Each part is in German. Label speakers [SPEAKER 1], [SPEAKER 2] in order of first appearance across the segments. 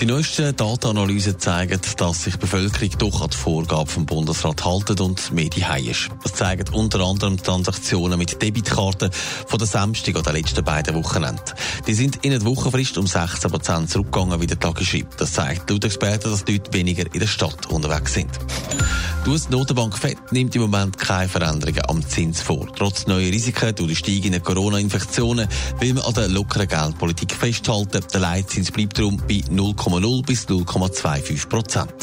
[SPEAKER 1] Die neuesten Datenanalysen zeigen, dass sich die Bevölkerung doch an die Vorgaben vom Bundesrat halten und mehr die ist. Das zeigen unter anderem Transaktionen mit Debitkarten von der Samstag oder der letzten beiden Wochenende. Die sind in der Wochenfrist um 16 Prozent zurückgegangen, wie der Tag schreibt. Das zeigt laut Experten, dass die Leute weniger in der Stadt unterwegs sind. Die US-Notenbank FED nimmt im Moment keine Veränderungen am Zins vor. Trotz neuer Risiken durch die steigenden Corona-Infektionen will man an der lockeren Geldpolitik festhalten. Der Leitzins bleibt darum bei 0,0 bis 0,25 Prozent.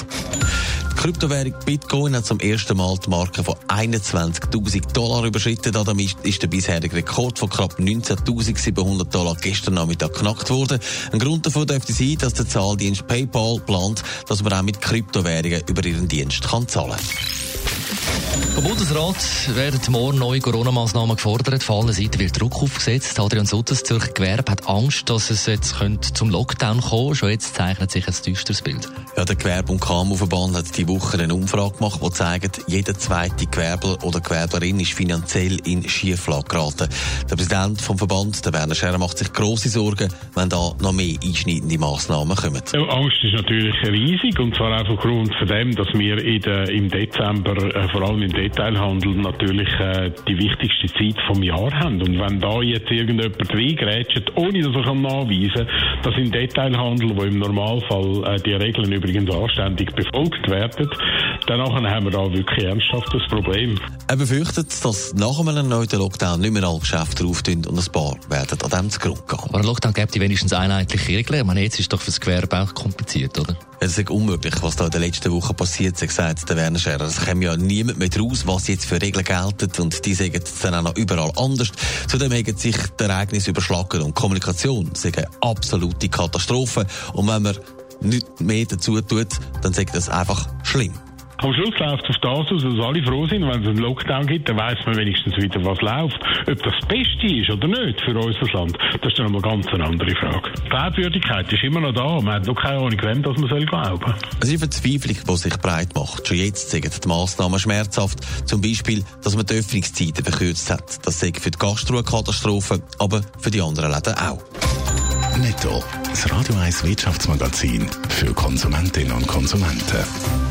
[SPEAKER 1] Die Kryptowährung Bitcoin hat zum ersten Mal die Marke von 21.000 Dollar überschritten. Damit ist der bisherige Rekord von knapp 19.700 Dollar gestern Nachmittag geknackt worden. Ein Grund dafür dürfte sein, dass der Zahldienst PayPal plant, dass man auch mit Kryptowährungen über ihren Dienst kann zahlen kann.
[SPEAKER 2] Vom Bundesrat werden morgen neue Corona-Massnahmen gefordert. Von allen Seiten wird Druck aufgesetzt. Adrian Sutters, Zürcher Gewerbe, hat Angst, dass es jetzt zum Lockdown kommen könnte. Schon jetzt zeichnet sich ein düsteres Bild.
[SPEAKER 1] Ja, der Gewerbe- und KMU-Verband hat die Woche eine Umfrage gemacht, die zeigt, jeder zweite Gewerbler oder Gewerblerin ist finanziell in Schieflage geraten. Der Präsident vom Verband, der Werner Scherer, macht sich grosse Sorgen, wenn da noch mehr einschneidende Massnahmen kommen.
[SPEAKER 3] Ja, Angst ist natürlich riesig und zwar einfach aufgrund von dem, dass wir in der, im Dezember, äh, vor allem im Detailhandel natürlich äh, die wichtigste Zeit vom Jahr haben. Und wenn da jetzt irgendjemand reingrätscht, ohne dass er nachweisen kann, dass im Detailhandel, wo im Normalfall äh, die Regeln übrigens anständig befolgt werden, dann haben wir da wirklich ernsthaft das Problem.
[SPEAKER 1] Er befürchtet, dass nach einem erneuten Lockdown nicht mehr alle Geschäfte auftun und ein paar werden an dem zugrunde gehen.
[SPEAKER 2] Aber ein Lockdown gibt wenigstens einheitliche Regeln. Ich meine, jetzt ist doch für das Gewerbe auch kompliziert, oder?
[SPEAKER 1] Es ist unmöglich, was da in den letzten Wochen passiert ist, sagt der Werner Scherer. Es kommt ja niemand mehr raus, was jetzt für Regeln gelten und die sagen dann auch noch überall anders. Zudem haben sich die Ereignisse überschlagen und Kommunikation ist eine absolute Katastrophe. Und wenn man nichts mehr dazu tut, dann sagt das einfach schlimm.
[SPEAKER 3] Am Schluss läuft es auf das aus, dass alle froh sind. Wenn es einen Lockdown gibt, dann weiß man wenigstens wieder, was läuft. Ob das das Beste ist oder nicht für unser Land, das ist dann eine ganz andere Frage. Die Glaubwürdigkeit ist immer noch da. Man hat noch keine Ahnung, wem das man soll glauben
[SPEAKER 1] Es ist eine Verzweiflung, die sich breit macht. Schon jetzt sagen die Massnahmen schmerzhaft. Zum Beispiel, dass man die Öffnungszeiten verkürzt hat. Das sei für die Gastro eine Katastrophe, aber für die anderen Läden auch.
[SPEAKER 4] Netto, das Radio 1 Wirtschaftsmagazin für Konsumentinnen und Konsumenten.